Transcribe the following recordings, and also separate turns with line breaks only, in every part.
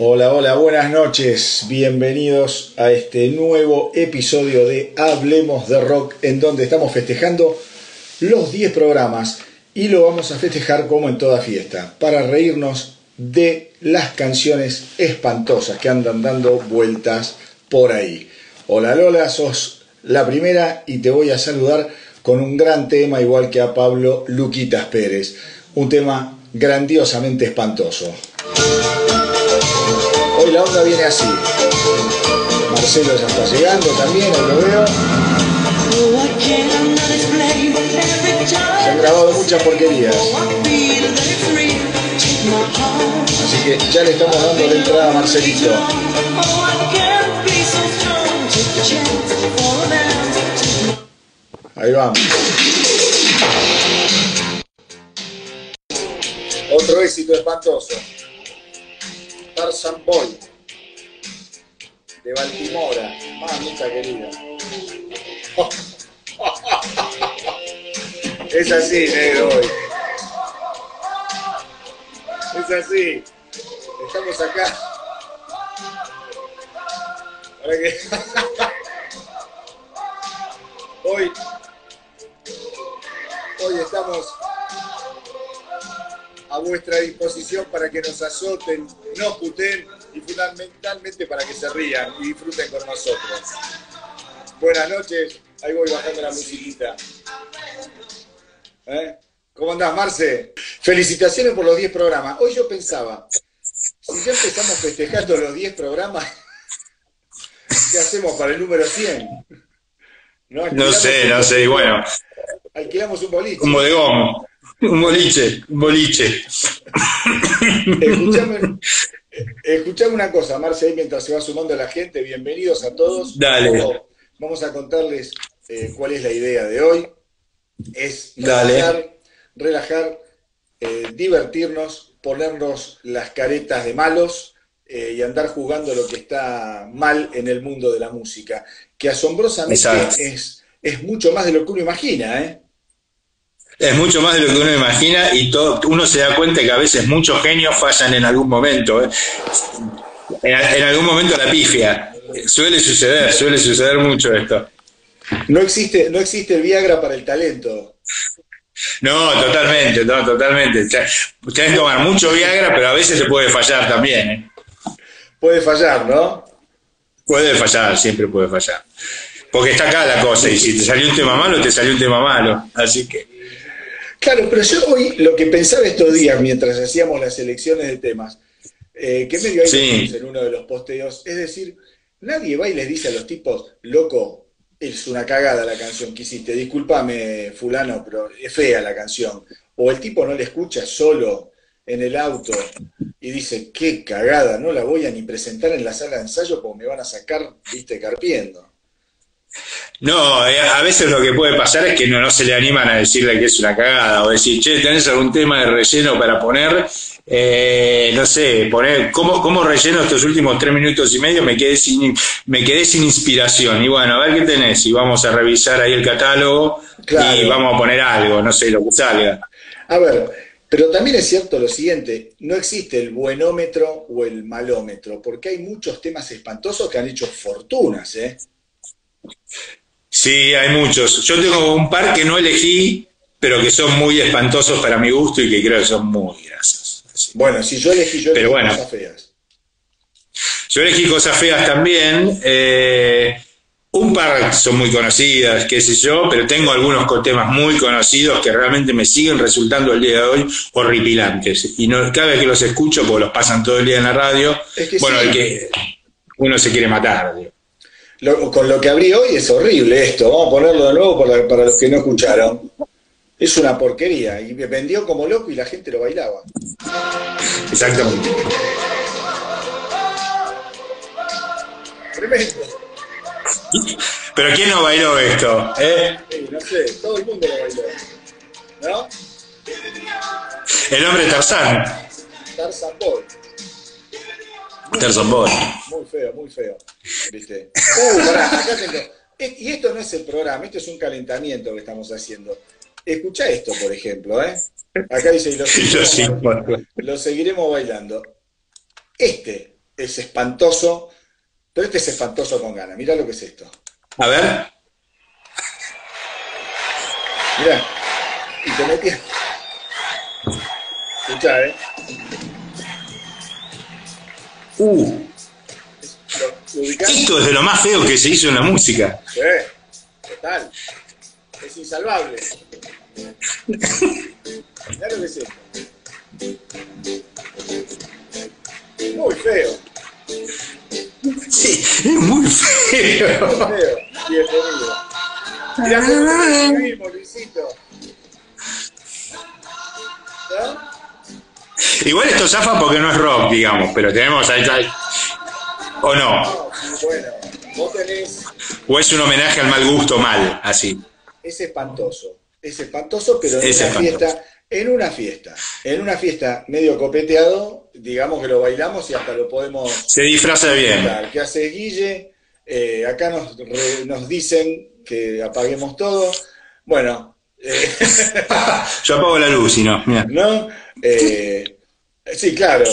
Hola, hola, buenas noches. Bienvenidos a este nuevo episodio de Hablemos de Rock, en donde estamos festejando los 10 programas y lo vamos a festejar como en toda fiesta, para reírnos de las canciones espantosas que andan dando vueltas por ahí. Hola Lola, sos la primera y te voy a saludar con un gran tema igual que a Pablo Luquitas Pérez, un tema grandiosamente espantoso. La onda viene así. Marcelo ya está llegando también, ahí lo veo. Se han grabado muchas porquerías. Así que ya le estamos dando la entrada a Marcelito. Ahí vamos. Otro éxito espantoso. Tarzan Boy. De Baltimora. Mamita querida. Es así, negro hoy. Es así. Estamos acá. Para que. hoy. Hoy estamos a vuestra disposición para que nos azoten, nos puten y fundamentalmente para que se rían y disfruten con nosotros. Buenas noches, ahí voy bajando la musiquita. ¿Eh? ¿Cómo andás, Marce? Felicitaciones por los 10 programas. Hoy yo pensaba, si ya empezamos festejando los 10 programas, ¿qué hacemos para el número 100?
No, sé, no sé, y bueno.
Alquilamos un boliche.
Un bodegón, un boliche, un boliche.
Escuchame, escuchame una cosa, Marce, ahí mientras se va sumando la gente, bienvenidos a todos.
Dale.
Vamos a contarles eh, cuál es la idea de hoy. Es
Dale.
relajar, relajar eh, divertirnos, ponernos las caretas de malos eh, y andar jugando lo que está mal en el mundo de la música, que asombrosamente es mucho más de lo que uno imagina, ¿eh?
Es mucho más de lo que uno imagina y todo, uno se da cuenta que a veces muchos genios fallan en algún momento. ¿eh? En, en algún momento la pifia. Suele suceder, suele suceder mucho esto.
No existe, no existe el Viagra para el talento.
No, totalmente, no, totalmente. Ustedes toman mucho Viagra, pero a veces se puede fallar también. ¿eh?
Puede fallar, ¿no?
Puede fallar, siempre puede fallar. Porque está acá la cosa, y si te salió un tema malo, te salió un tema malo. Así que.
Claro, pero yo hoy lo que pensaba estos días mientras hacíamos las selecciones de temas, eh, que medio ahí
Sí.
en uno de los posteos, es decir, nadie va y les dice a los tipos, loco, es una cagada la canción que hiciste, discúlpame fulano, pero es fea la canción. O el tipo no le escucha solo en el auto y dice, qué cagada, no la voy a ni presentar en la sala de ensayo porque me van a sacar, viste, carpiendo.
No, eh, a veces lo que puede pasar es que no, no se le animan a decirle que es una cagada, o decir, che, ¿tenés algún tema de relleno para poner? Eh, no sé, poner, ¿cómo, ¿cómo relleno estos últimos tres minutos y medio? Me quedé sin, me quedé sin inspiración. Y bueno, a ver qué tenés, y vamos a revisar ahí el catálogo
Claro.
y vamos a poner algo, no sé, lo que salga.
A ver, pero también es cierto lo siguiente, no existe el buenómetro o el malómetro, porque hay muchos temas espantosos que han hecho fortunas, ¿eh?
Sí, hay muchos. Yo tengo un par que no elegí, pero que son muy espantosos para mi gusto y que creo que son muy graciosos. Así.
Bueno, si yo elegí, yo
Pero
elegí
bueno.
cosas feas.
Yo elegí cosas feas también. eh, un par son muy conocidas, qué sé yo, pero tengo algunos temas muy conocidos que realmente me siguen resultando el día de hoy horripilantes. Y no, cada vez que los escucho, porque los pasan todo el día en la radio,
Es que
bueno,
sí.
el que uno se quiere matar. digo.
Lo- con lo que abrí hoy es horrible esto, vamos a ponerlo de nuevo para, para los que no escucharon. Es una porquería, y me vendió como loco y la gente lo bailaba.
Exactamente.
Tremendo.
Pero ¿quién no bailó esto? eh?
Sí, no sé, todo el mundo lo bailó. ¿No?
El hombre Tarzán.
Tarzan Boy.
Boy.
Muy feo, muy feo. ¿Viste? Uh, pará, acá tengo. Eh, Y esto no es el programa, esto es un calentamiento que estamos haciendo. Escucha esto, por ejemplo, ¿eh? Acá dice, y lo seguiremos, lo seguiremos bailando. Este, es espantoso, pero este es espantoso con ganas. Mirá lo que es esto.
A ver.
Mirá. Y te metí. Escuchá, ¿eh?
Uh. Esto es de lo más feo que se hizo en la música.
Sí, total. Es insalvable. Mirá lo que es esto. Muy feo.
Sí, es muy feo.
Muy feo. Bienvenido. Mirá cómo escribimos, Luisito. ¿No?
Igual esto zafa porque no es rock, digamos, pero tenemos ahí. ahí- ¿O no?
No, bueno, vos tenés.
¿O es un homenaje al mal gusto mal, así?
Es espantoso. Es espantoso, pero en
Es
una
espantoso.
fiesta. En una fiesta. En una fiesta medio copeteado, digamos que lo bailamos y hasta lo podemos
Se disfraza bien.
¿Qué hace Guille? Eh, acá nos, re- nos dicen que apaguemos todo. Bueno, eh,
Yo apago la luz y no. mira.
¿no? Eh, sí, claro.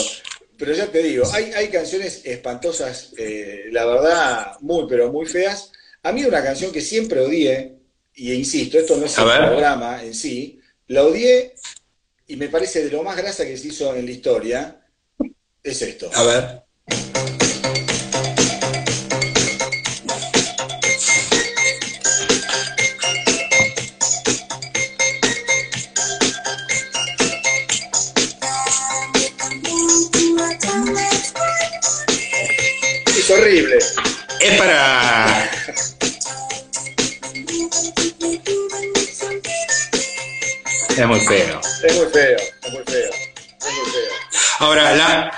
Pero ya te digo, hay, hay canciones espantosas, eh, la verdad, muy, pero muy feas. A mí una canción que siempre odié, y insisto, esto no es el programa en sí, la odié y me parece de lo más grasa que se hizo en la historia, es esto.
A ver.
Es
muy feo.
Es muy feo, es muy feo, es muy feo.
Ahora, la,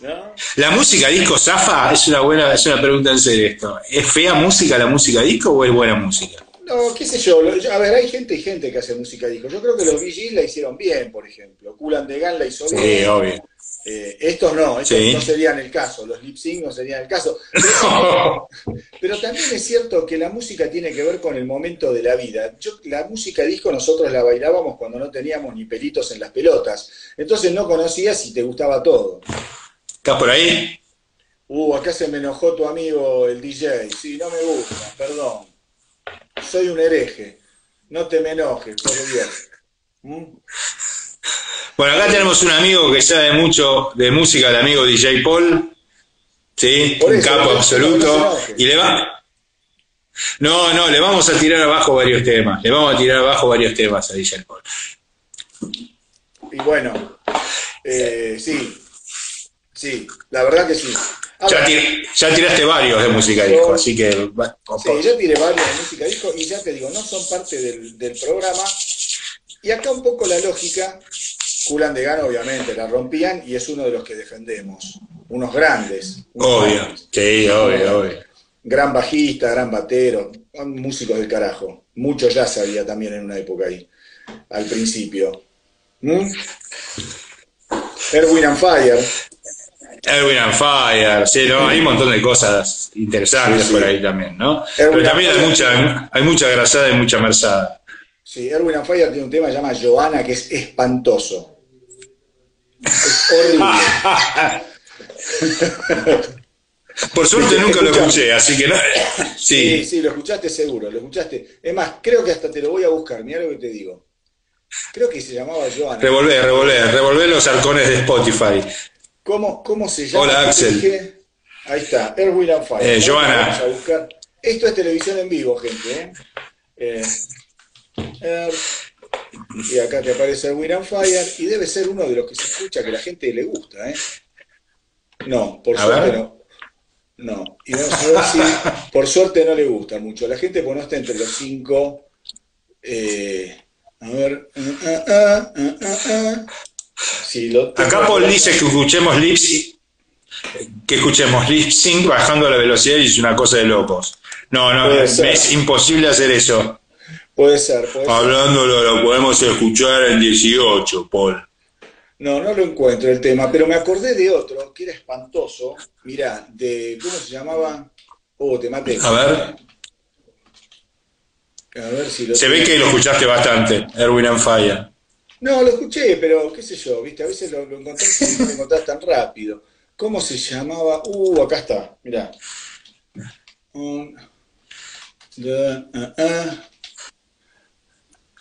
¿No?
la música disco zafa es una buena, es una pregunta en serio esto. ¿Es fea música la música disco o es buena música?
No, qué sé yo, a ver, hay gente y gente que hace música disco. Yo creo que los VGs la hicieron bien, por ejemplo. Kulan de Gan la hizo
Sí,
bien.
obvio.
Eh, estos no, estos
Sí.
no serían el caso. Los lip sync no serían el caso. Pero, pero también es cierto que la música tiene que ver con el momento de la vida. Yo, la música disco nosotros la bailábamos cuando no teníamos ni pelitos en las pelotas. Entonces no conocías si te gustaba todo.
¿Estás por ahí?
Uh, acá se me enojó tu amigo el DJ. Sí, no me gusta, perdón. Soy un hereje. No te me enojes, por Dios. ¿Mm?
Bueno, acá tenemos un amigo que sabe mucho de música, el amigo DJ Paul. Sí,
Por
un
eso,
capo absoluto. Y le va. No, no, le vamos a tirar abajo varios temas. Le vamos a tirar abajo varios temas a DJ Paul.
Y bueno, eh, sí. Sí, la verdad que sí.
Ya, tir- ya tiraste varios de música disco, así que. va-
Sí, ya tiré varios de música disco y ya te digo, no son parte del, del programa. Y acá un poco la lógica, Kulan de Gano obviamente la rompían y es uno de los que defendemos. Unos grandes. unos
Obvio,
grandes.
sí, obvio, obvio.
Gran bajista, gran batero, músicos del carajo. Mucho ya sabía también en una época ahí, al principio. ¿Mm? Erwin and Fire,
Erwin and Fire, sí, ¿no? hay un montón de cosas interesantes
Sí, sí.
por ahí también, ¿no?
Erwin
Pero también hay mucha, hay mucha grasada y mucha mersada.
Sí, Erwin and Fire tiene un tema que se llama Joana que es espantoso. Es horrible.
Por suerte nunca lo escuché, así que no.
Sí,
Sí,
sí, lo escuchaste seguro, lo escuchaste. Es más, creo que hasta te lo voy a buscar, mira lo que te digo. Creo que se llamaba Joana.
revolver, revolver, revolver los arcones de Spotify.
¿Cómo, cómo se llama?
Hola,
¿Qué te
Axel.
Ahí está, Erwin and Fire.
Eh, Joana.
Esto es televisión en vivo, gente. ¿eh? Eh, Er- y acá te aparece Erwin and Fire y debe ser uno de los que se escucha que la gente le gusta. ¿eh? No, por suerte no. No, y vamos a ver si por suerte no le gusta mucho. La gente pues no está entre los cinco. eh, a ver. Sí, lo.
Acá Paul dice que escuchemos lip sync, que escuchemos lip sync bajando la velocidad y es una cosa de locos. No, no, es imposible hacer eso.
Puede ser, puede ser.
Hablándolo lo podemos escuchar en 18, Paul.
No, no lo encuentro el tema, pero me acordé de otro que era espantoso. Mirá, de. ¿Cómo se llamaba? Oh, te maté.
A ver.
A ver si lo.
Se ve que lo escuchaste bastante, Erwin and Fire.
No, lo escuché, pero qué sé yo, viste, a veces lo, lo encontrás y no lo encontrás tan rápido. ¿Cómo se llamaba? Uh, acá está, mirá. Da, ah, ah.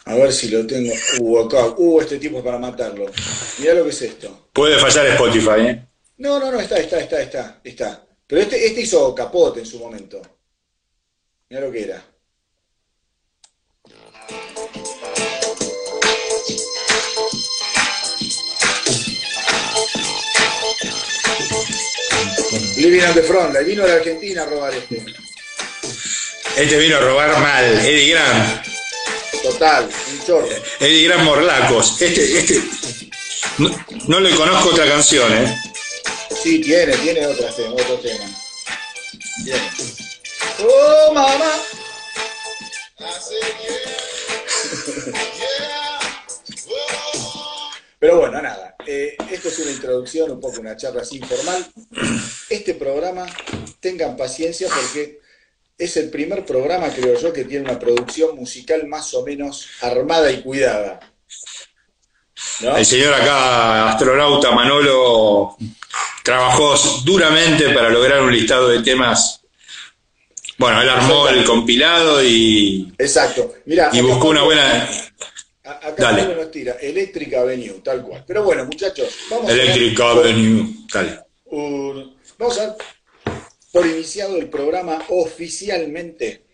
A ver si lo tengo. Uh, acá. Uh, este tipo es para matarlo. Mirá lo que es esto.
Puede fallar Spotify, ¿eh?
No, no, no, está, está, está, está, está. Pero este, este hizo capote en su momento. Mirá lo que era. Living on the front, vino a la Argentina a robar este.
Este vino a robar mal. Eddie Grant.
Total, un chorro.
Eddie Grant Morlacos. Este, este. No, no le conozco otra canción, ¿eh?
Sí, tiene, tiene otro tema, otro tema. Tiene. ¡Oh, mamá! Pero bueno, nada. eh, esto es una introducción, un poco una charla así informal. Este programa, tengan paciencia porque es el primer programa, creo yo, que tiene una producción musical más o menos armada y cuidada. ¿No?
El señor acá, astronauta Manolo, trabajó duramente para lograr un listado de temas. Bueno, él armó el compilado y,
Exacto. Mira,
y buscó una buena.
Acá
Dale.
Nos tira Electric Avenue, tal cual. Pero bueno, muchachos, vamos
Electric
a dar
Avenue. Dale.
un- vamos a dar por iniciado el programa oficialmente.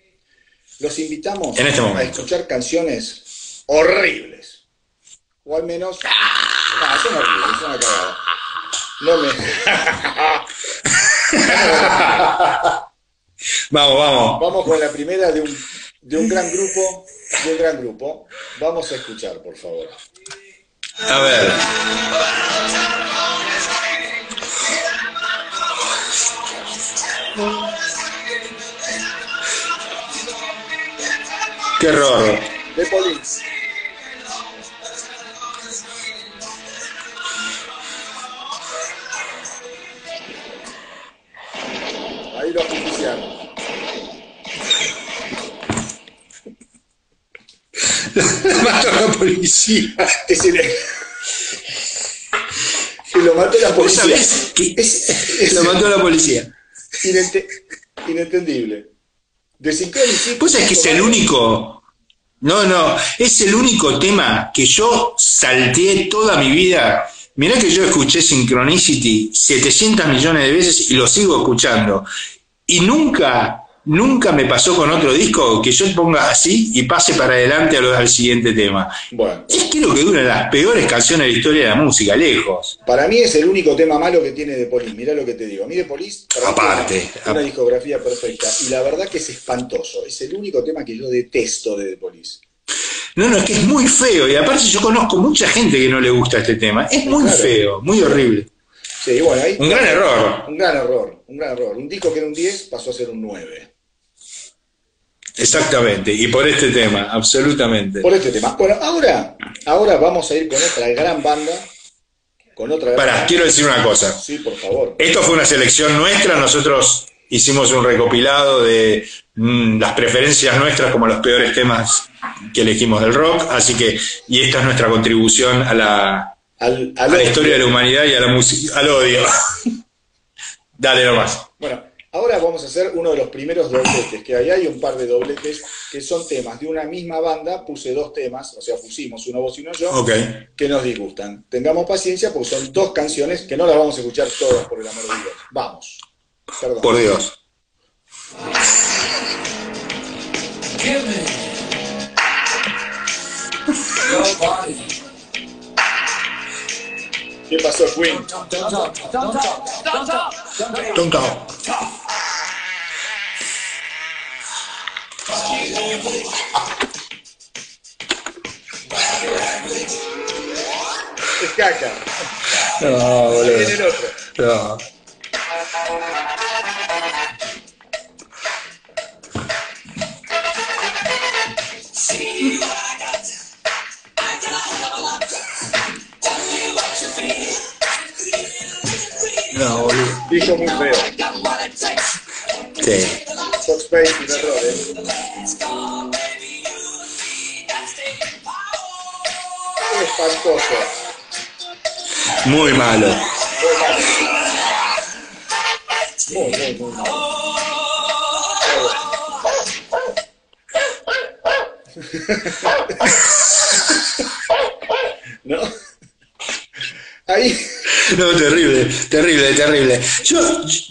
Los invitamos
En este
a escuchar canciones horribles. O al menos. No, son horribles, son una cagada. No me.
Vamos, vamos.
Vamos con la primera de un, de un gran grupo. De un gran grupo. Vamos a escuchar, por favor.
A ver. Qué error.
The Police. Ahí lo.
Mató a la policía.
Es el... que lo mató la
¿Vos
policía. Es, es
lo mató a la policía?
Inente- inentendible. De
Pues es que es el único. No, no, es el único tema que yo salteé toda mi vida. Mirá que yo escuché Synchronicity 700 millones de veces y lo sigo escuchando. Y nunca, nunca me pasó con otro disco que yo ponga así y pase para adelante a lo- al siguiente tema.
Bueno,
Es creo que una de las peores canciones de la historia de la música, lejos.
para mí es el único tema malo que tiene de Police. Mirá lo que te digo. A mí de Police para mí
Aparte,
es una discografía perfecta. Y la verdad que es espantoso. Es el único tema que yo detesto de The Police.
No, no, es que es muy feo. Y aparte yo conozco mucha gente que no le gusta este tema. Es muy
Claro.
feo, muy horrible.
Sí, bueno, ahí.
Un gran error.
Un gran error, un gran error. Un disco que era un 10 pasó a ser un 9.
Exactamente, y por este tema, absolutamente.
Por este tema. Bueno, ahora, ahora vamos a ir con otra gran banda. Con otra gran
Pará,
banda.
quiero decir una cosa.
Sí, por favor.
Esto fue una selección nuestra, nosotros hicimos un recopilado de mm, las preferencias nuestras como los peores temas que elegimos del rock, así que, y esta es nuestra contribución a la,
Al,
a la historia de la humanidad y a la música, al odio. Dale nomás.
Bueno, ahora vamos a hacer uno de los primeros dobletes que hay. Hay un par de dobletes que son temas de una misma banda. Puse dos temas, o sea, pusimos uno vos y uno yo, que nos disgustan. Tengamos paciencia porque son dos canciones que no las vamos a escuchar todas, por el amor de Dios. Vamos. Perdón.
Por Dios.
Give me your body.
¿Qué pasó, Queen?
Don't talk, don't talk, don't talk, don't talk, don't talk.
Tonto.
Es caca.
No,
Ahí viene el otro.
No. No, boludo.
Dijo muy feo.
Sí.
Fox Space, un error, ¿eh? espantoso.
Muy malo.
Muy, muy, muy malo. ¿No? Ahí.
No, terrible, terrible, terrible. Yo,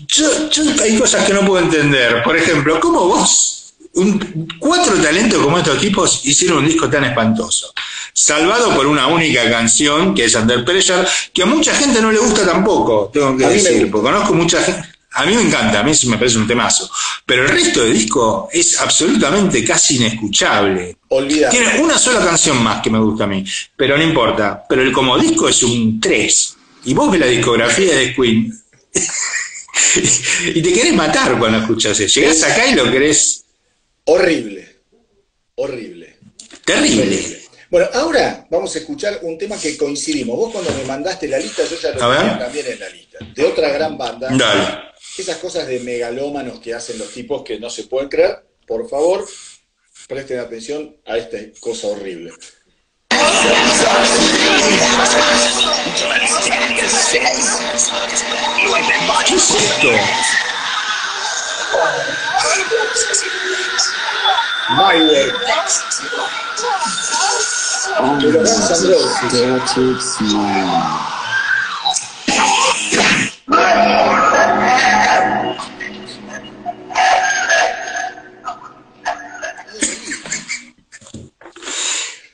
yo, yo hay cosas que no puedo entender. Por ejemplo, ¿cómo vos, un- cuatro talentos como estos tipos, hicieron un disco tan espantoso? Salvado por una única canción, que es Under Pressure, que a mucha gente no le gusta tampoco, tengo que
A mí me
decir, porque conozco mucha gente. A mí me encanta, a mí me parece un temazo. Pero el resto del disco es absolutamente casi inescuchable.
Olvidar.
Tiene una sola canción más que me gusta a mí, pero no importa. Pero el como disco es un 3. Y vos ves la discografía de Queen y te querés matar cuando escuchas eso. Llegás acá y lo querés
Horrible. Horrible.
terrible.
Horrible. Bueno, ahora vamos a escuchar un tema que coincidimos. Vos cuando me mandaste la lista, yo ya lo tenía también en la lista. De otra gran banda.
Dale.
Esas cosas de megalómanos que hacen los tipos que no se pueden creer, por favor, presten atención a esta cosa horrible.
¿Qué es esto?
My Way. De los Guns N' Roses.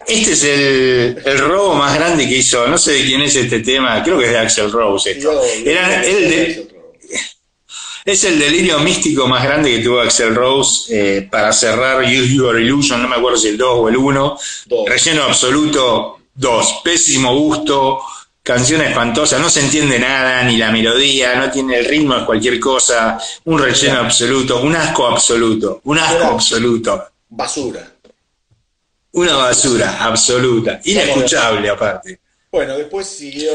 Este es el, el robo más grande que hizo. No sé de quién es este tema. Creo que es de Axel Rose. Esto.
Yo-
Era el de, Es el delirio místico más grande que tuvo Axel Rose eh, para cerrar Use Your Illusion, no me acuerdo si el 2 o el 1.
Dos.
Relleno absoluto 2. Pésimo gusto, canción espantosa, no se entiende nada, ni la melodía, no tiene el ritmo de cualquier cosa. Un relleno absoluto, un asco absoluto, un asco absoluto.
Basura.
Una basura absoluta, inescuchable aparte.
Bueno, después siguió,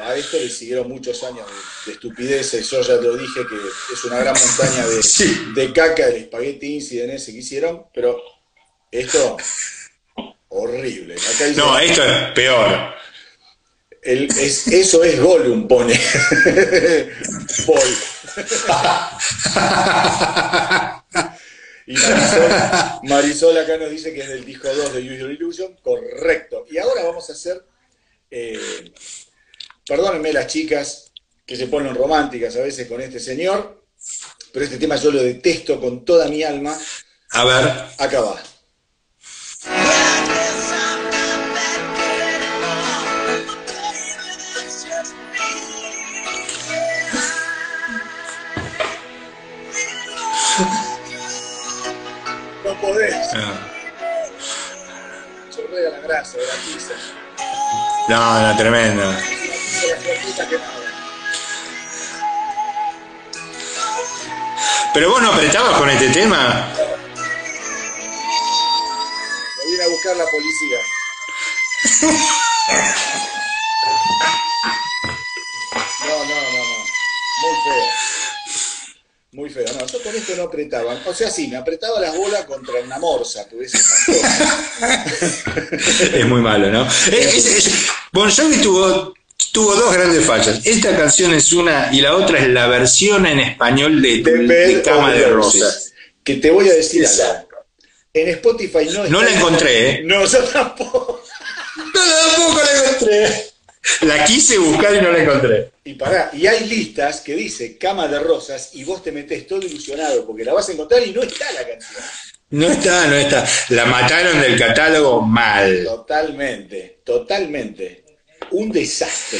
a esto le siguieron muchos años de, de estupideces. Yo ya te lo dije que es una gran montaña de,
Sí.
de caca el Spaghetti Incident ese que hicieron, pero esto, horrible. Acá dice,
No, esto es peor.
el- es- eso es Gollum, pone. Paul. Y Marisol, Marisol acá nos dice que es del disco 2 de Use Your Illusion. Correcto. Y ahora vamos a hacer. eh, perdónenme las chicas que se ponen románticas a veces con este señor, pero este tema yo lo detesto con toda mi alma.
A ver,
Acá va. La grasa de la pizza.
no, no, tremendo. Pero vos no apretabas con este tema.
Me viene a buscar la policía. No, no, no, no. Muy feo. Muy feo. No, yo con esto no apretaba. O sea, sí, me apretaba las bolas contra una morsa, que hubiese.
Es muy malo, ¿no? Es- es- es- bon Jovi tuvo, tuvo dos grandes fallas. Esta canción es una y la otra es la versión en español de,
De
de Cama de. Rosas.
Que te voy a decir algo. En Spotify no
No la encontré, ¿eh?
No, yo tampoco.
No, tampoco la encontré. La quise buscar y no la encontré.
Y pará, y hay listas que dice cama de rosas y vos te metés todo ilusionado porque la vas a encontrar y no está la canción.
No está, no está. La mataron del catálogo mal.
Totalmente, totalmente. Un desastre.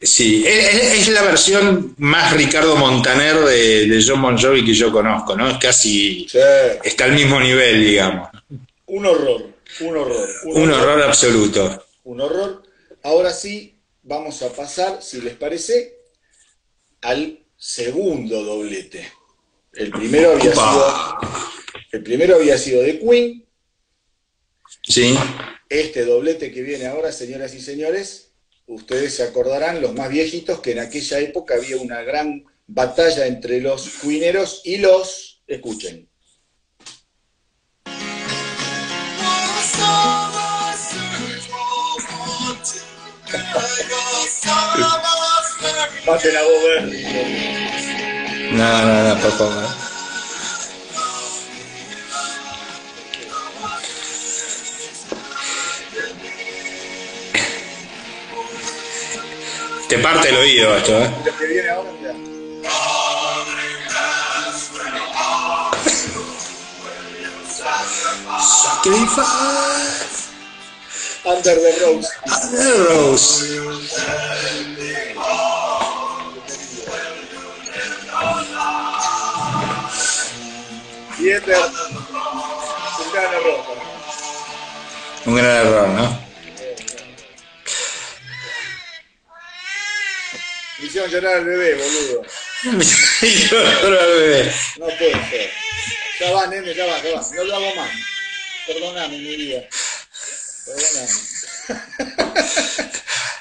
Sí, es, la versión más Ricardo Montaner de, de John Bon Jovi que yo conozco, ¿no? Es casi.
Sí,
Está al mismo nivel, digamos.
un horror, un horror.
Un horror absoluto.
Un horror. Ahora sí, vamos a pasar, si les parece, al segundo doblete. El primero había sido, el primero había sido de Queen.
Sí.
Este doblete que viene ahora, señoras y señores, ustedes se acordarán, los más viejitos, que en aquella época había una gran batalla entre los cuineros y los, escuchen, Maten a.
No, no, no, por favor. Te parte el oído esto, ¿eh?
Under the Rose.
the Rose.
Y Ender. Un gran error.
Un gran error, ¿no?
Me hicieron llorar al bebé, boludo.
Yo lloro al bebé.
No puede ser. Ya va, nene, ya va, ya va. No lo hago más. Perdóname, mi vida.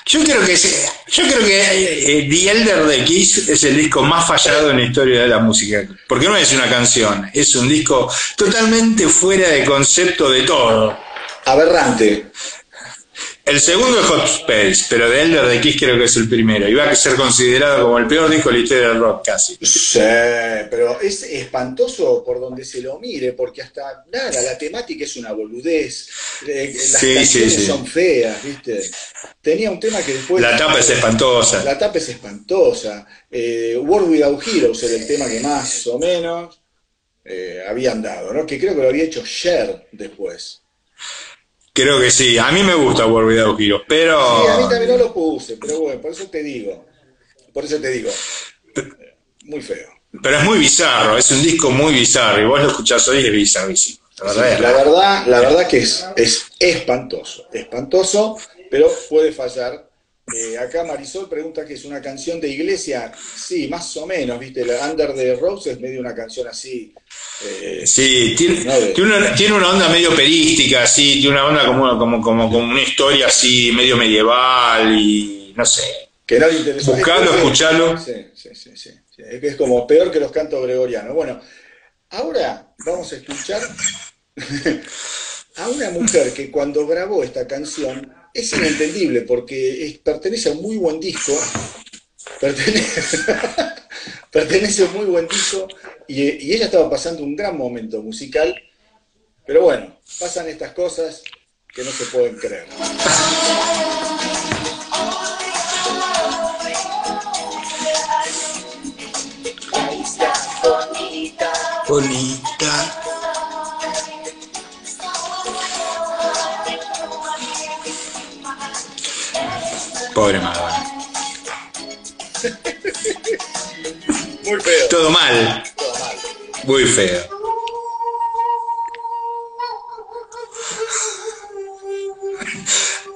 Yo creo que yo creo que eh, The Elder de Kiss es el disco más fallado en la historia de la música, porque no es una canción, es un disco totalmente fuera de concepto de todo.
Aberrante.
El segundo es Hot Space, pero The Elder de Kiss creo que es el primero, y va a ser considerado como el peor disco de la historia del rock casi.
Sí, pero es espantoso por donde se lo mire, porque hasta nada, la temática es una boludez, eh, las
Sí,
canciones
sí, sí.
son feas, ¿viste? Tenía un tema que después...
La tapa es espantosa.
La tapa es espantosa. Eh, World Without Heroes era el tema que más o menos eh, habían dado, ¿no? Que creo que lo había hecho Cher después.
Creo que sí, a mí me gusta World Without Heroes, pero...
Sí, a mí también no lo puse, pero bueno, por eso te digo. Por eso te digo. Muy feo.
Pero es muy bizarro, es un disco muy bizarro, y vos lo escuchás hoy y es bizarrísimo. La verdad es
La verdad, la verdad que es, es espantoso, espantoso, pero puede fallar. Eh, acá Marisol pregunta que es una canción de iglesia. Sí, más o menos, ¿viste? La Under the Rose es medio una canción así. eh,
Sí, tiene,
No, de-
tiene, una, tiene una onda medio perística, sí, tiene una onda como, como, como, como una historia así, medio medieval y no sé.
que no le interesó.
Buscalo,
Es que-
escuchalo.
Sí, sí, sí, sí, sí. Es que es como peor que los cantos gregorianos. Bueno, ahora vamos a escuchar a una mujer que cuando grabó esta canción es inentendible porque es- pertenece a un muy buen disco. Pertenece, pertenece a un muy buen disco y, y ella estaba pasando un gran momento musical. Pero bueno, pasan estas cosas que no se pueden creer.
Bonita. Pobre Madonna.
Muy feo.
Todo mal,
todo mal.
muy feo.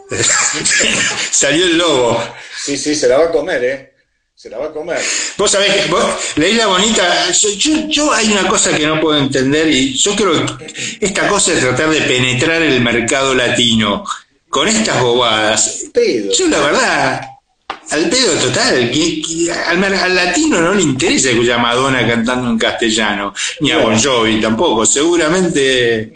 Salió el lobo.
Sí, sí, se la va a comer, ¿eh? Se la va a comer.
Vos sabés que vos, la isla bonita, yo, yo, yo hay una cosa que no puedo entender y yo creo que esta cosa de tratar de penetrar el mercado latino con estas bobadas.
Pedo.
Yo la verdad, al pedo total, que, que al, latino no le interesa escuchar a Madonna cantando en castellano, ni a Bon Jovi tampoco, seguramente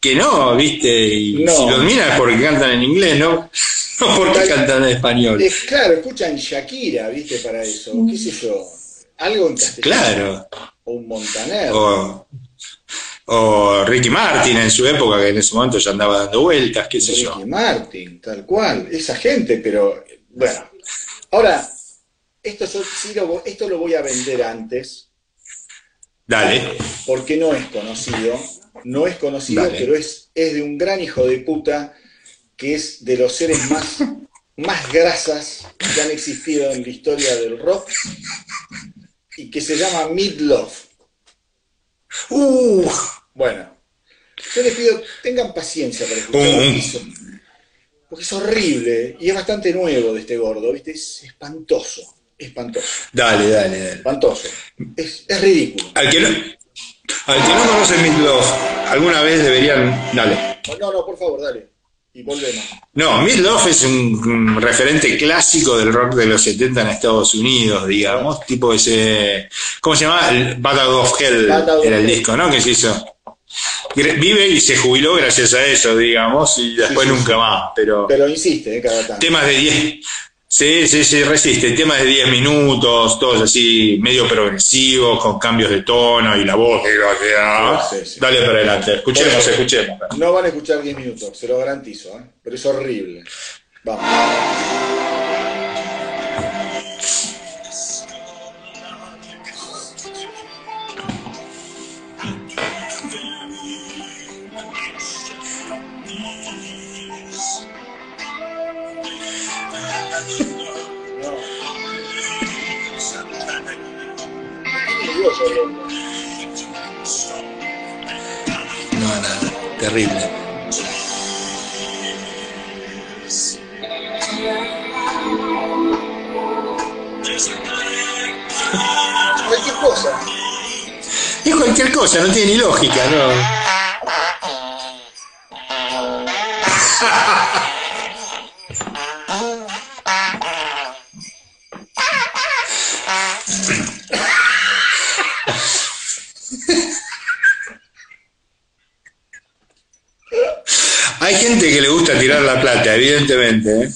que no, viste, y
No.
si los miran es porque cantan en inglés, ¿no? No porque
Tal-
cantan en español.
Es claro, escuchan Shakira, ¿viste? Para eso. ¿Qué sé yo? Algo en castellano.
Claro.
O un Montaner.
o, o Ricky Martin en su época, que en ese momento ya andaba dando vueltas, qué sé yo.
Ricky Martin, tal cual. Esa gente, pero bueno. Ahora, esto, yo sí lo, esto lo voy a vender antes,
Dale.
porque no es conocido. No es conocido,
Dale.
pero es, es de un gran hijo de puta que es de los seres más, más grasas que han existido en la historia del rock y que se llama Midlove.
Uh,
Bueno, yo les pido, tengan paciencia para escuchar lo que
un-
hizo. Porque es horrible y es bastante nuevo de este gordo, ¿viste? Es espantoso, espantoso,
dale, dale, dale.
espantoso. Es, es ridículo.
Al que no, al que no conoce alguna vez deberían. Dale.
No, no, por favor, dale. Y volvemos.
No, Midlove es un, un referente clásico del rock de los 70 en Estados Unidos, digamos. Tipo ese. ¿Cómo se llama? El Battle of Hell
Battle
era el disco, ¿no? Que se hizo. Vive y se jubiló gracias a eso, digamos, y después
sí,
nunca
sí.
más. Pero
Pero insiste, ¿eh? Cada tanto.
temas de 10 Sí, sí, sí, resiste. Temas de 10 minutos, todos así, medio progresivos, con cambios de tono y la voz. que va a quedar.
Sí, sí, sí.
Dale para adelante, escuchemos, escuchemos.
No van a escuchar 10 minutos, se lo garantizo, ¿eh? pero es horrible. Vamos.
No, nada, terrible.
Cualquier cosa.
Es cualquier cosa, no tiene ni lógica, ¿no? Hay gente que le gusta tirar la plata, evidentemente. ¿eh?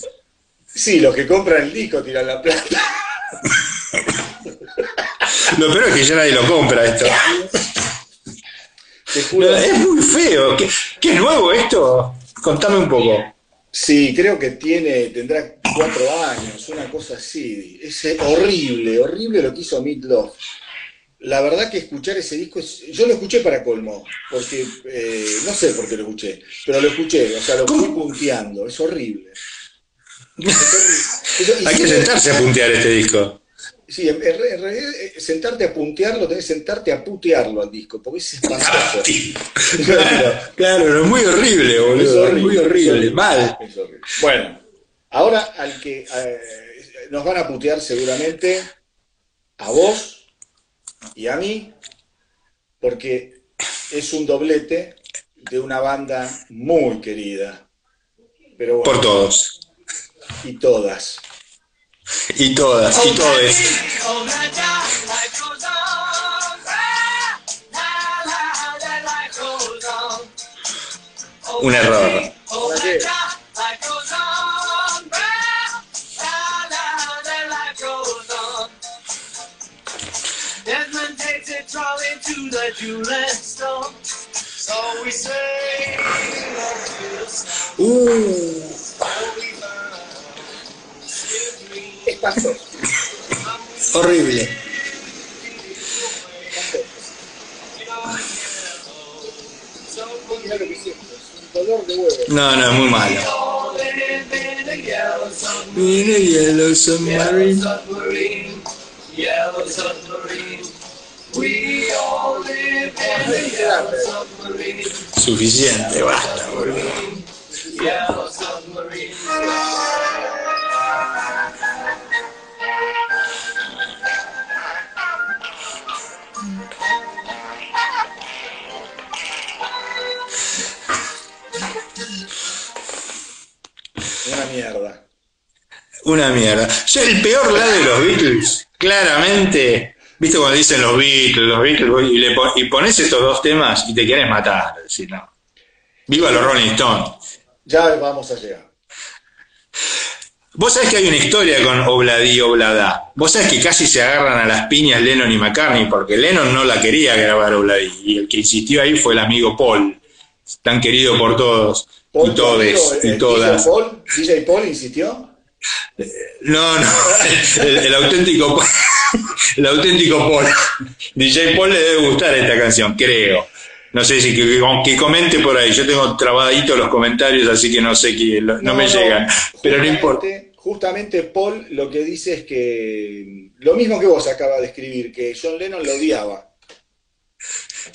Sí, los que compran el disco tiran la plata.
Lo peor es que ya nadie lo compra esto.
Te juro.
No, es muy feo. ¿Qué, qué es nuevo esto? Contame un poco.
Sí, creo que tiene, tendrá cuatro años, una cosa así. Es horrible, horrible lo que hizo Meat Love. La verdad que escuchar ese disco, es- yo lo escuché para colmo, porque eh, no sé por qué lo escuché, pero lo escuché, o sea, lo fui punteando, es horrible. Es
Hay que sentarse a puntear este disco.
Sí, en, en re- en realidad, eh, sentarte a puntearlo, tenés que sentarte a putearlo al disco, porque es espantoso.
Claro, claro, no, es muy horrible, boludo.
Es horrible,
muy horrible,
horrible,
mal.
horrible. Bueno, ahora al que eh, nos van a putear seguramente a vos y a mí, porque es un doblete de una banda muy querida. Pero bueno,
Por todos.
y todas.
Y todas, y todes. Un error.
Trolley to the. So we say,
Espantoso.
Horrible.
Dolor de huevo.
No, no, es muy malo. Yellow Submarine.
submarine, yellow submarine.
Suficiente, basta, boludo.
Una mierda.
Una mierda. Yo, el peor lado de los Beatles, claramente, viste cuando dicen los Beatles, los Beatles, y, le pon- y pones estos dos temas y te quieres matar. Decir, no. Viva los Rolling Stones.
Ya vamos a llegar.
Vos sabés que hay una historia con Obladí Oblada. Vos sabés que casi se agarran a las piñas Lennon y McCartney porque Lennon no la quería grabar Obladí y el que insistió ahí fue el amigo Paul, tan querido por todos
Paul,
y todes y
eh,
todas.
DJ Paul, DJ Paul insistió.
No, no, el, el auténtico el auténtico Paul. DJ Paul le debe gustar esta canción, creo. No sé si que, que comente por ahí. Yo tengo trabaditos los comentarios, así que no sé que no, me llegan. Pero no importa.
Justamente- Justamente Paul lo que dice es que lo mismo que vos acabas de escribir, que John Lennon lo odiaba.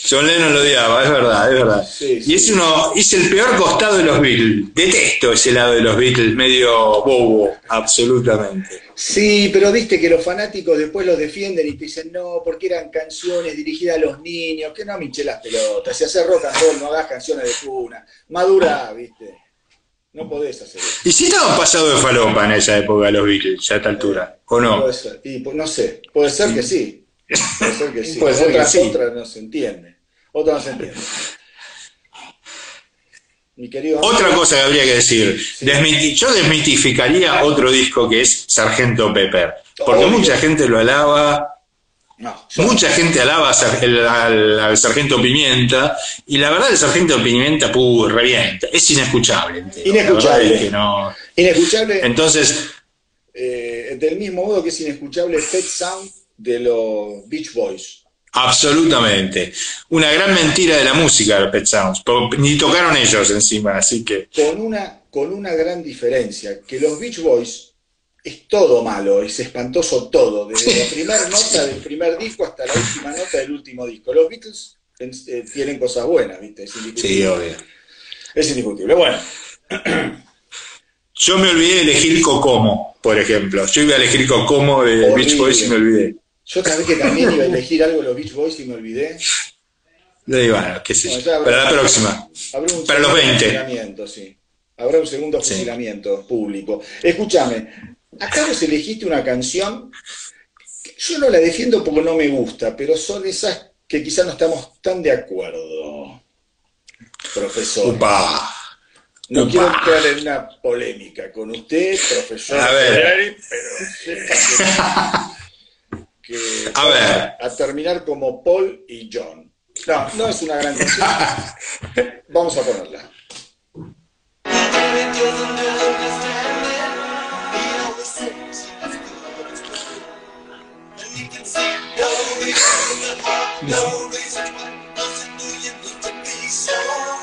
John Lennon lo odiaba, es verdad, es verdad.
Sí,
y es uno, es el peor costado de los Beatles. Detesto ese lado de los Beatles, medio bobo, absolutamente.
Sí, pero viste que los fanáticos después los defienden y te dicen, no, porque eran canciones dirigidas a los niños, que no me hinché las pelotas, si haces rock and roll no hagas canciones de cuna, madura, viste. No podés hacer eso.
¿Y si estaban pasados de falopa en esa época los Beatles, ya a esta altura? ¿O no?
Puede ser. Y, pues, no sé, puede ser que sí. Puede ser que sí.
Puede ser que
Otras,
sí.
otras no se entiende. Otras no se entiende. mi querido.
Otra cosa que habría que decir, desmiti- yo desmitificaría otro disco que es Sargento Pepper, porque
Obvio.
mucha gente lo alaba,
No,
mucha gente alaba al, al Sargento Pimienta, y la verdad el Sargento Pimienta, puh, revienta, es inescuchable. entero, la
Inescuchable.
verdad es que no.
Inescuchable,
Entonces,
eh, del mismo modo que es inescuchable Pet Sound de los Beach Boys.
absolutamente, una gran mentira de la música de Pet Sounds, ni tocaron ellos encima, así que...
Con una, con una gran diferencia, que los Beach Boys es todo malo, es espantoso todo, desde la primera nota del primer disco hasta la última nota del último disco. Los Beatles eh, tienen cosas buenas, ¿viste? Es indiscutible.
Sí, obvio.
Es indiscutible. Bueno,
Yo me olvidé de elegir Cocomo, por ejemplo. Yo iba a elegir Cocomo de
Horrible.
Beach Boys y me olvidé.
Yo sabés que también iba a elegir algo de los Beach Boys y me olvidé.
Y bueno, qué sé yo.
Bueno, ya habrá-
Para la próxima.
Habrá un
Para los
segundo
20.
fusilamiento, sí. Habrá un segundo
Sí.
fusilamiento público. Escúchame, acá vos elegiste una canción que yo no la defiendo porque no me gusta, pero son esas que quizás no estamos tan de acuerdo, profesor.
Upa.
No quiero entrar en una polémica con usted, profesor.
A ver.
Ferrari, pero que,
A ver.
a terminar como Paul y John. No, no es una gran canción. Vamos a ponerla. Están defendiendo pensado.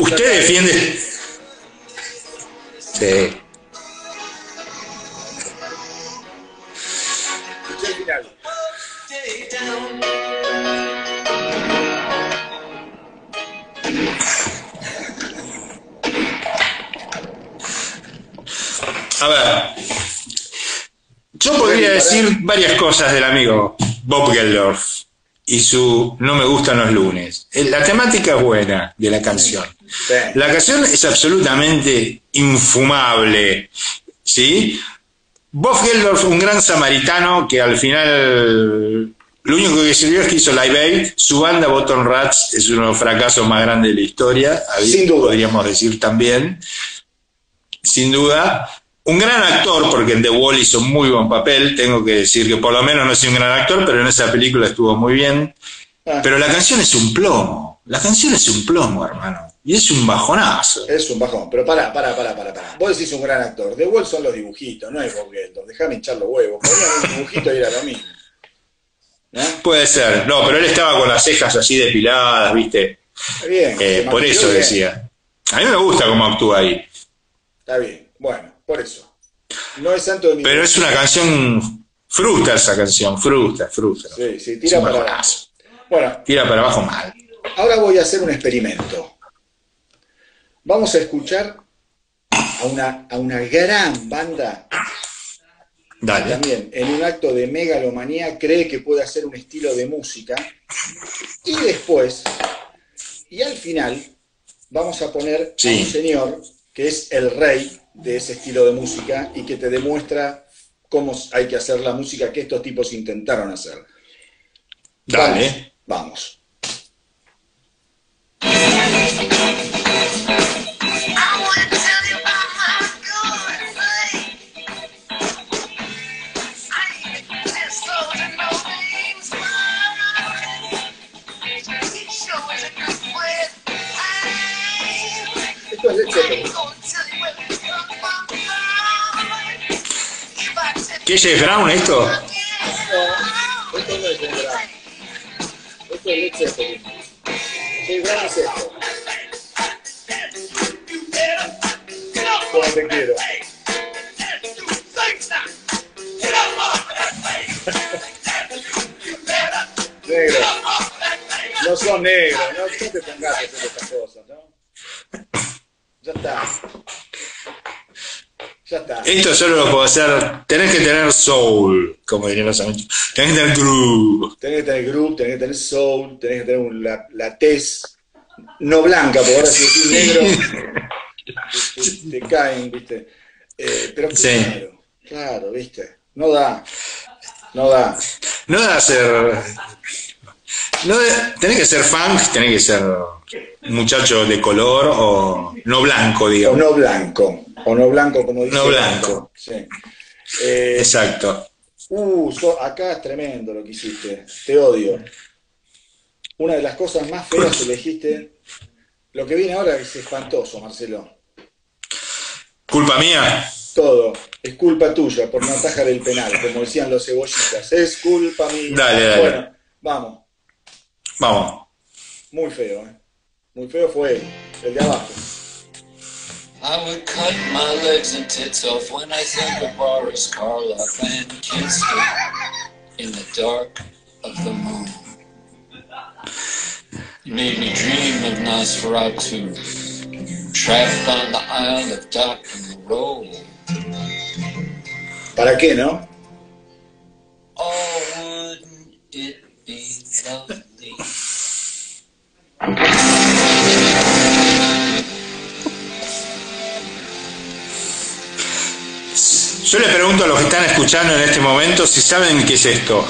Usted defiende. Sí. A ver. Yo podría decir varias cosas del amigo Bob Geldorf y su No me gustan los lunes. Eh, La temática es buena de la canción.
Sí.
La canción es absolutamente infumable, ¿sí? Bob Geldorf, un gran samaritano que al final lo único que sirvió es que hizo Live Aid. Su banda Bottom Rats es uno de los fracasos más grandes de la historia,
Sin duda.
podríamos decir también. Sin duda. Un gran actor, porque en The Wall hizo muy buen papel. Tengo que decir que por lo menos no soy un gran actor, pero en esa película estuvo muy bien.
Ah,
Pero la canción es un plomo. La canción es un plomo, hermano. Y es un bajonazo.
Es un bajón, pero pará, pará, pará, pará, pará. Vos decís un gran actor. The Wall son los dibujitos, no es Bob. Dejame hinchar los huevos. Ponían un dibujito y era lo mismo. ¿No?
Puede ser. No, pero él estaba con las cejas así depiladas, ¿viste?
Está bien.
Eh, por eso
bien.
decía. A mí me gusta cómo actúa ahí.
Está bien. Bueno, por eso. No es santo de mi
Pero es una canción. Frustra esa canción, frustra, frustra.
Sí, sí, tira
un
para abajo. Bueno,
Tira para abajo mal.
ahora voy a hacer un experimento. Vamos a escuchar a una, a una gran banda
Dale.
también en un acto de megalomanía cree que puede hacer un estilo de música y después y al final vamos a poner a
Sí.
un señor que es el rey de ese estilo de música y que te demuestra cómo hay que hacer la música que estos tipos intentaron hacer.
Dale.
Vamos. Esto es
¿Qué es Brown esto?
No, esto no es Led Brown. Esto es Led Zeppelin. James Brown es esto. Como te quiero. Negro. No son negros, no, no te pongas a Ya está.
Esto solo lo puedo hacer. Tenés que tener soul, como dirían los amigos. Tenés que tener groove.
Tenés que tener groove, tenés que tener soul, tenés que tener un- la, la tez no blanca, porque ahora si decís negro te, te- te caen, ¿viste? Eh, pero
Sí.
claro, Claro, viste. No da. No da.
No da ser. No de- tenés que ser funk, tenés que ser muchacho de color o no blanco,
O
digamos.
no blanco. O no blanco, como dice.
No blanco.
Sí. Eh,
Exacto.
Uh, so- acá es tremendo lo que hiciste. Te odio. Una de las cosas más feas que elegiste. Lo que viene ahora es espantoso, Marcelo.
Culpa mía.
Todo. Es culpa tuya por no atajar el penal, como decían los cebollitas. Es culpa mía.
Dale, dale.
Bueno, vamos.
Vamos.
Muy feo, ¿eh? Muy feo fue el de abajo.
I would cut my legs and tits off when I think of Boris Karloff and Kinski in the dark of the moon. You made me dream of Nosferatu, trapped on the Isle of Dock and Roll.
¿Para qué, no?
Oh, wouldn't it be lovely?
Yo le pregunto a los que están escuchando en este momento si saben qué es esto.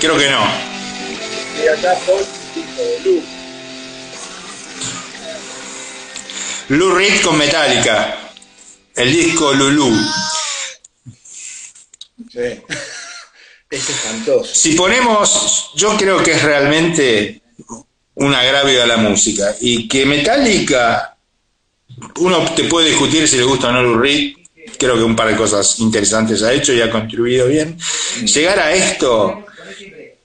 Creo que no. Lou Reed con Metallica. El disco Lulu.
Sí. Es espantoso.
Si ponemos, yo creo que es realmente un agravio a la música. Y que Metallica, uno te puede discutir si le gusta o no Lou Reed. Creo que un par de cosas interesantes ha hecho y ha contribuido bien. Llegar a esto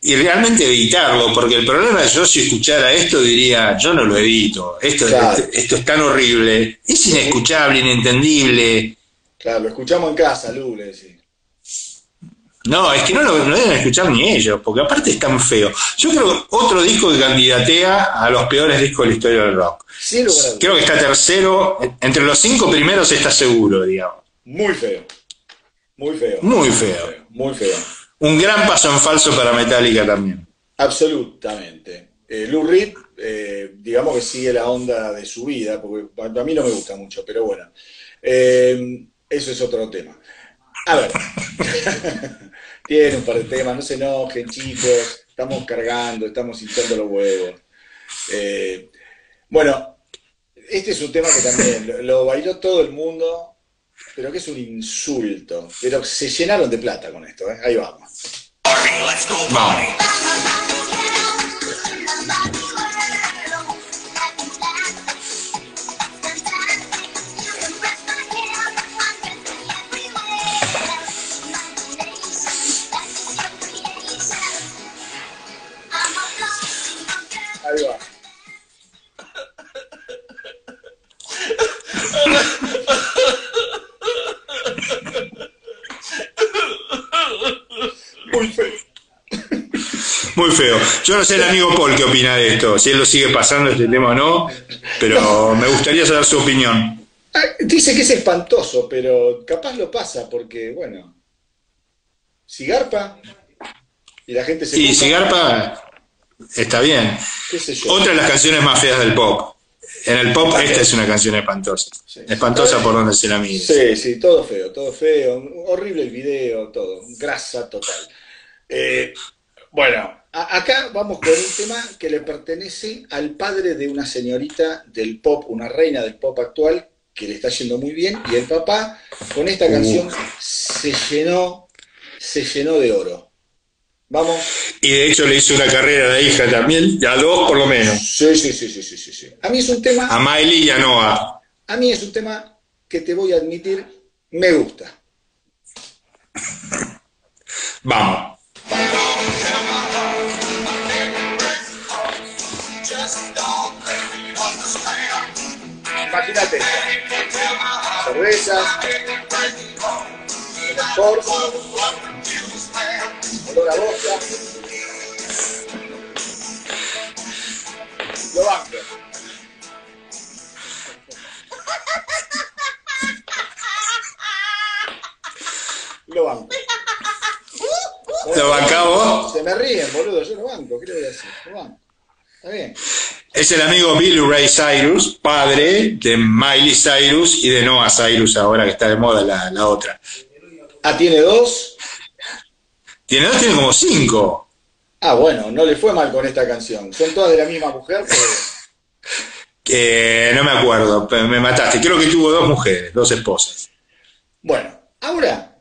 y realmente editarlo, porque el problema es yo si escuchara esto diría, yo no lo edito, esto,
Claro.
esto, esto es tan horrible, es inescuchable, inentendible.
Claro, lo escuchamos en casa, Lu, le.
No, es que no lo no deben escuchar ni ellos, porque aparte es tan feo. Yo creo que otro disco que candidatea a los peores discos de la historia del rock. Creo que está tercero, entre los cinco primeros está seguro, digamos.
Muy feo. Muy feo.
Muy feo.
Muy feo.
Un gran paso en falso para Metallica también.
Absolutamente. Eh, Lou Reed, eh, digamos que sigue la onda de su vida, porque a mí no me gusta mucho, pero bueno. Eh, eso es otro tema. A ver. Tiene un par de temas, no se enojen, chicos. Estamos cargando, estamos hinchando los huevos. Eh, bueno, este es un tema que también lo, lo bailó todo el mundo, pero que es un insulto. Pero se llenaron de plata con esto, ¿eh? Ahí vamos.
Vamos.
Ahí feo.
Yo no sé el amigo Paul qué opina de esto, si él lo sigue pasando este tema o no, pero me gustaría saber su opinión.
Ah, Dice que es espantoso, pero capaz lo pasa porque, bueno, si garpa y la gente se
Y si Garpa está bien.
qué sé yo.
Otra de las canciones más feas del pop. En el pop esta es una canción espantosa.
Sí.
Espantosa por donde se la mire.
Sí, sí, todo feo, todo feo, horrible el video, todo, grasa total. Eh, bueno, acá vamos con un tema que le pertenece al padre de una señorita del pop, una reina del pop actual, que le está yendo muy bien, y el papá con esta canción se llenó, se llenó de oro. Vamos.
Y de hecho le hizo una carrera de hija también, y a dos por lo menos.
Sí, sí, sí, sí, sí, sí, sí. A mí es un tema,
A Miley y a Noah.
a mí es un tema que te voy a admitir, me gusta.
Vamos.
Imagínate, cervezas, sport, olor a boca. Lo banco. Lo banco.
¿Lo bancás vos?
Se me ríen, boludo, yo lo banco, ¿qué le voy a decir? Lo banco. Está bien.
Es el amigo Billy Ray Cyrus, padre de Miley Cyrus y de Noah Cyrus, ahora que está de moda la, la otra.
Ah, tiene dos.
Tiene dos, tiene como cinco.
Ah, bueno, no le fue mal con esta canción. Son todas de la misma mujer, pero.
Que no me acuerdo, me mataste. Creo que tuvo dos mujeres, dos esposas.
Bueno, ahora,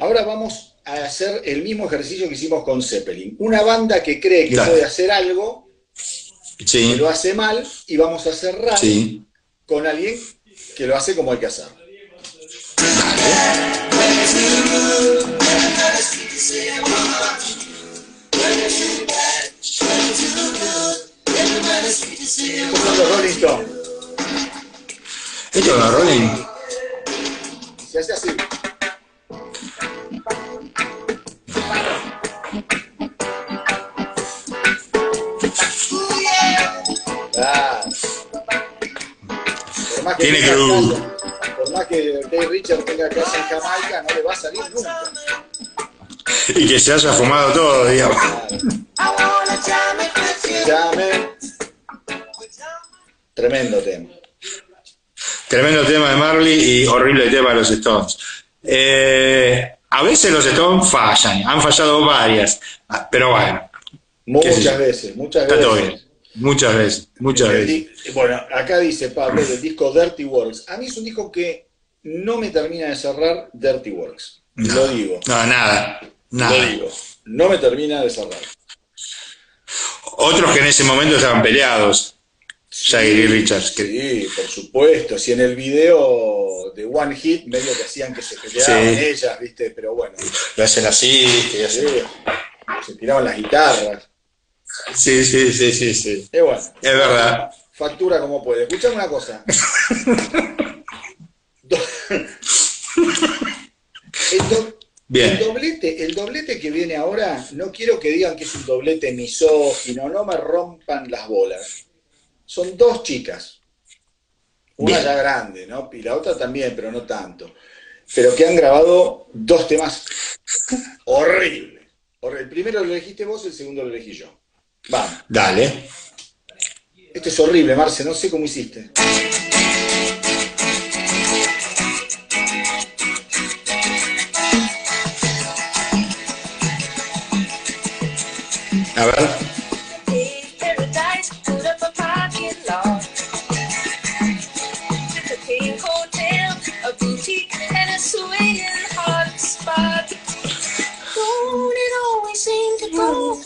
ahora vamos a hacer el mismo ejercicio que hicimos con Zeppelin. Una banda que cree que
Dale.
puede hacer algo, que lo hace mal, y vamos a cerrar
sí.
con alguien que lo hace como hay que hacer. Rolling Stones.
Esto es Rolling.
Se hace así. Ah. Por más que
Tiene
casa- Por más que Dave Richard tenga casa en Jamaica, no le va a salir nunca.
Y que se haya fumado todo, digamos.
Llame. Tremendo tema.
Tremendo tema de Marley y horrible tema de los Stones. Eh, a veces los Stones fallan, han fallado varias, pero bueno, ¿Qué sé
Muchas veces, muchas
está todo
veces.
bien. Muchas veces, muchas veces.
Bueno, acá dice Pablo del disco Dirty Works. A mí es un disco que no me termina de cerrar Dirty Works. Lo digo,
No, nada,
lo
nada.
digo. No me termina de cerrar.
Otros que en ese momento estaban peleados, y Richards. que-
Sí, por supuesto. Si en el video de One Hit medio que hacían que se peleaban
Sí.
ellas, ¿viste? Pero bueno,
Lo hacen así,
sí, se tiraban las guitarras.
Sí, sí, sí, sí, sí.
Y bueno,
Es verdad.
factura como puede. Escuchame una cosa. El, do-
Bien.
el doblete, el doblete que viene ahora, no quiero que digan que es un doblete misógino, no me rompan las bolas. Son dos chicas. Una
Bien.
ya grande, ¿no? Y la otra también, pero no tanto. Pero que han grabado dos temas horribles. Horri- El primero lo elegiste vos, el segundo lo elegí yo. Vamos.
Dale.
Esto es horrible, Marce, no sé cómo hiciste.
A ver.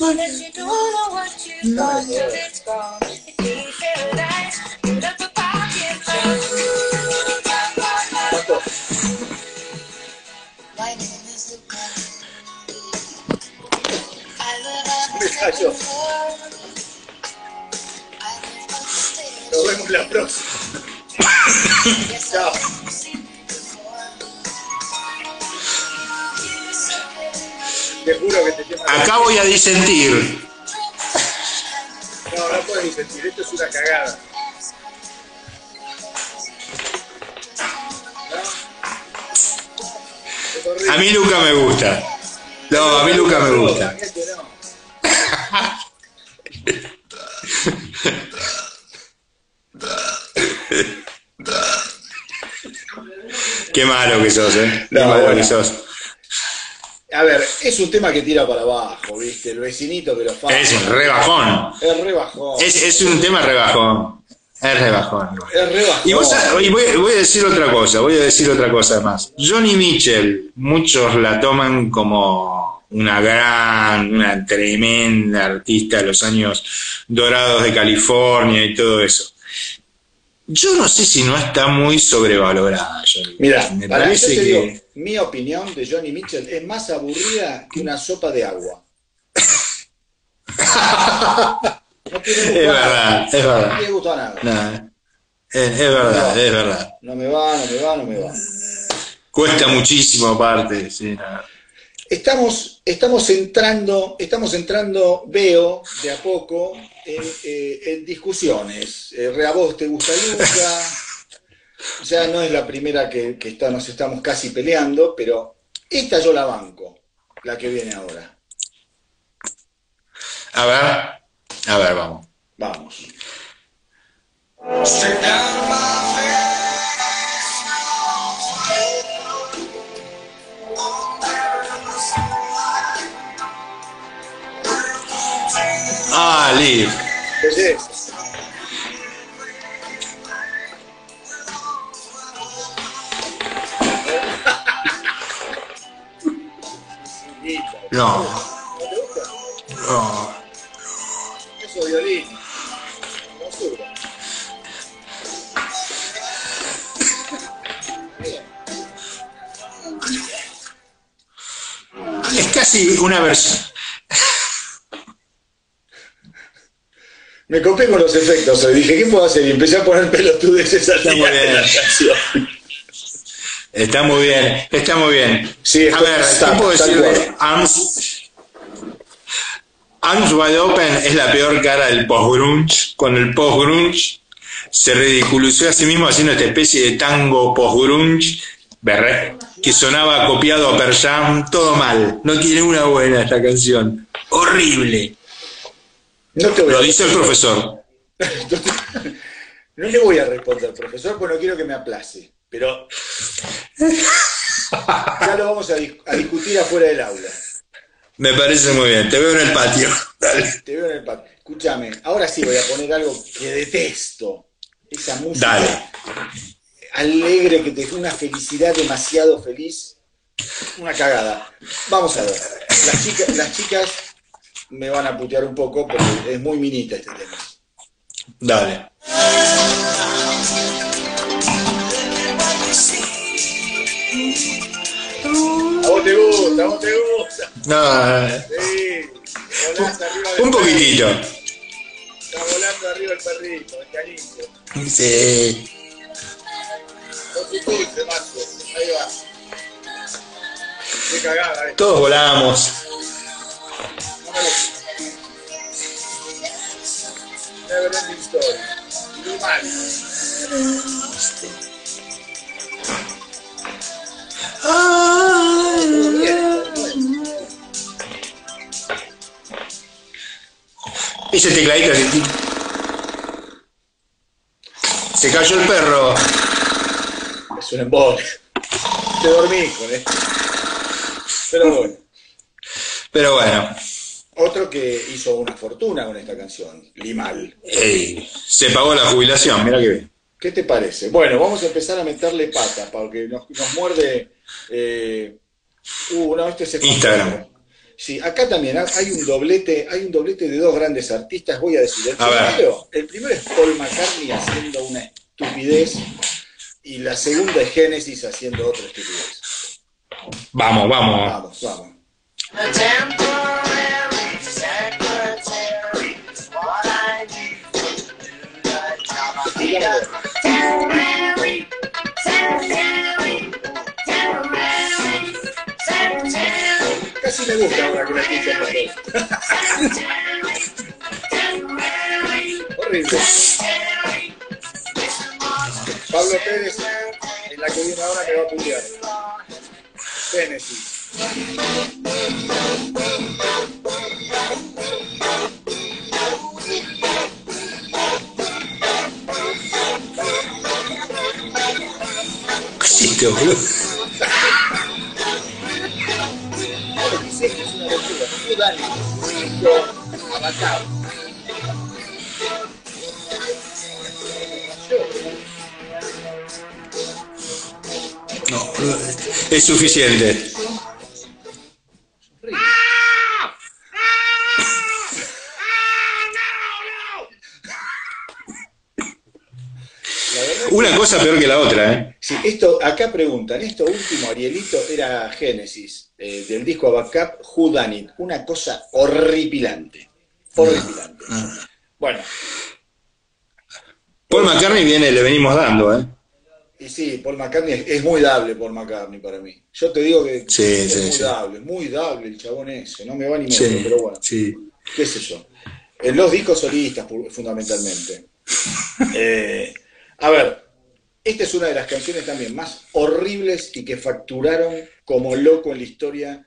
Go that you don't know what live upstairs.
Nos vemos la próxima. Chao. Te juro que te quema la-
Acá voy a disentir.
No, no puedes disentir, esto es una cagada.
A mí Luca me gusta. No, a mí Luca me gusta. Qué malo que sos, ¿eh? Qué
No,
malo
bueno.
que sos.
A ver, es un tema que tira para abajo, ¿viste? El vecinito que lo fa.
Es rebajón.
Es re bajón.
Es, es un tema rebajón. Es rebajón.
Es re bajón.
Y vos, y voy, voy a decir otra cosa, voy a decir otra cosa más. Johnny Mitchell, muchos la toman como una gran, una tremenda artista de los años dorados de California y todo eso. Yo no sé si no está muy sobrevalorada. Johnny
Mira,
me
para yo
parece
te
que...
digo, mi opinión de Johnny Mitchell es más aburrida que una sopa de agua. No tiene gusto
Es verdad, es
No
verdad.
tiene gusto a nada.
Es, es verdad, es verdad.
No me va, no me va, no me va.
Cuesta muchísimo aparte. Sí, no.
Estamos, estamos entrando, estamos entrando, veo, de a poco, en, eh, en discusiones. Eh, a vos te gusta Luca. Ya no es la primera que, que está, nos estamos casi peleando, pero esta yo la banco, la que viene ahora.
A ver, a ver, vamos.
Vamos.
Ah, Liv. Belleza.
No. Es casi una versión.
Me copé con los efectos hoy. Dije, ¿qué puedo hacer? Y empecé a poner pelotudeces al
Está muy bien. Está muy bien, está muy bien.
Sí,
a ver,
está-
¿qué puedo decir de. Arms? Arms Wide Open es la peor cara del post-grunge. Con el post-grunge se ridiculizó a sí mismo haciendo esta especie de tango post-grunge que sonaba copiado a Per Jam, todo mal. No tiene una buena esta canción. Horrible.
No te voy
Lo
a
dice el profesor.
No le voy a responder, profesor, porque no quiero que me aplace. Pero ya lo vamos a, dis- a discutir afuera del aula.
Me parece muy bien. Te veo en el patio. Dale.
Te veo en el patio. Escúchame, ahora sí voy a poner algo que detesto. Esa música
Dale.
alegre que te una felicidad demasiado feliz. Una cagada. Vamos a ver. Las chicas, las chicas me van a putear un poco porque es muy minita este tema.
Dale.
A vos te gusta, a vos te gusta.
No,
Sí. Volando arriba del
un
perrito.
poquitito.
Está volando arriba el perrito, el cariño.
Sí.
Ahí va. Qué cagada, eh.
Todos volamos.
Never ending story.
Ese tecladito Se cayó el perro.
Es un embole. Te dormí con esto. Pero bueno.
Pero bueno,
Otro que hizo una fortuna con esta canción, Limal.
ey, se pagó la jubilación, mira que bien.
¿Qué te parece? Bueno, vamos a empezar a meterle pata, porque nos, nos muerde. Eh, uh, no, este se
Instagram.
Sí, acá también ha- hay un doblete, hay un doblete de dos grandes artistas, voy a decir. El
A ver.
primero, el primero es Paul McCartney haciendo una estupidez y la segunda es Genesis haciendo otra estupidez.
Vamos, vamos.
Vamos, vamos. Casi me gusta ahora que la escucho Horrible. Pablo Pérez, en la que viene ahora me va a putear. Genesis.
¿Qué hiciste, boludo?
No
es suficiente. Una cosa peor que la otra, ¿eh?
Sí, esto, acá preguntan, esto último, Arielito, era Génesis, eh, del disco Abacap, Who Done It. Una cosa horripilante. Horripilante. Bueno,
Paul McCartney viene, le venimos dando, ¿eh?
y sí, Paul McCartney es, es muy dable, Paul McCartney para mí. Yo te digo que
Sí,
es
sí,
muy
sí.
dable, muy dable el chabón ese, no me va ni medio, pero bueno,
sí.
qué sé yo. En los discos solistas, fundamentalmente. Eh, a ver, esta es una de las canciones también más horribles y que facturaron como loco en la historia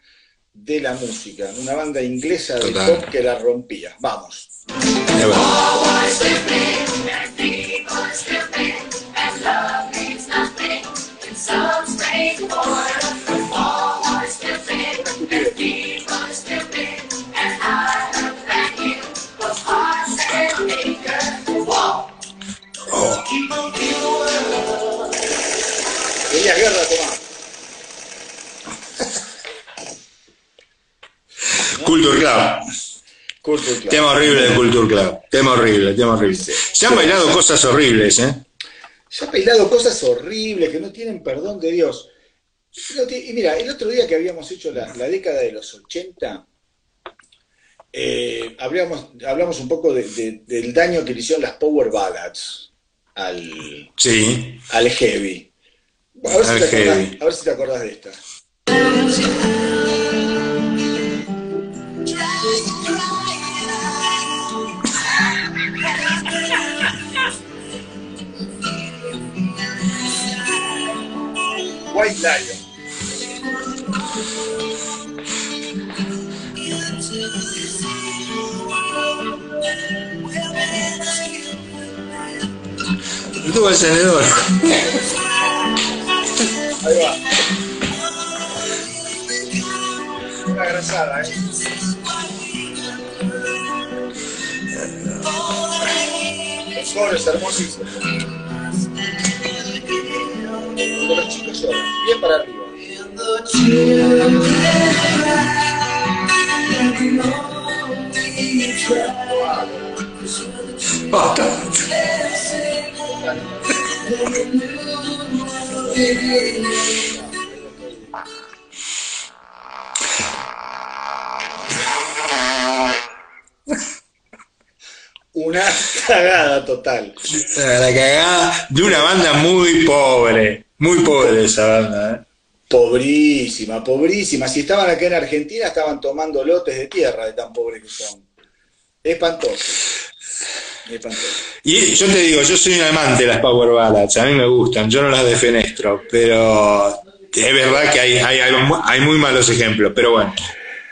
de la música. Una banda inglesa de
Total.
pop que la rompía. Vamos. Guerra, Tomás. Culture Club.
Tema horrible de Culture Club. Tema horrible, tema horrible. Se han bailado cosas horribles, ¿eh?
Se han bailado cosas horribles que no tienen perdón de Dios. Y mira, el otro día que habíamos hecho la, la década de los 80, eh, hablamos, hablamos un poco de- de- del daño que le hicieron las Power Ballads al,
Sí.
al Heavy. A ver, si te acordás, a ver si te acordás de esta. White Lion.
Tuvo el.
Ahí va. Una grasada, ¿eh? El coro es hermosísimo. Con los chicos lloran. Bien para arriba.
Basta.
Una cagada total.
La cagada de una banda muy pobre. Muy pobre esa banda, ¿eh?
Pobrísima, pobrísima. Si estaban acá en Argentina, estaban tomando lotes de tierra de tan pobres que son. Espantoso.
Y yo te digo, yo soy un amante de las Power Ballads, a mí me gustan, yo no las defenestro, pero es verdad que hay, hay, algo hay muy malos ejemplos, pero bueno.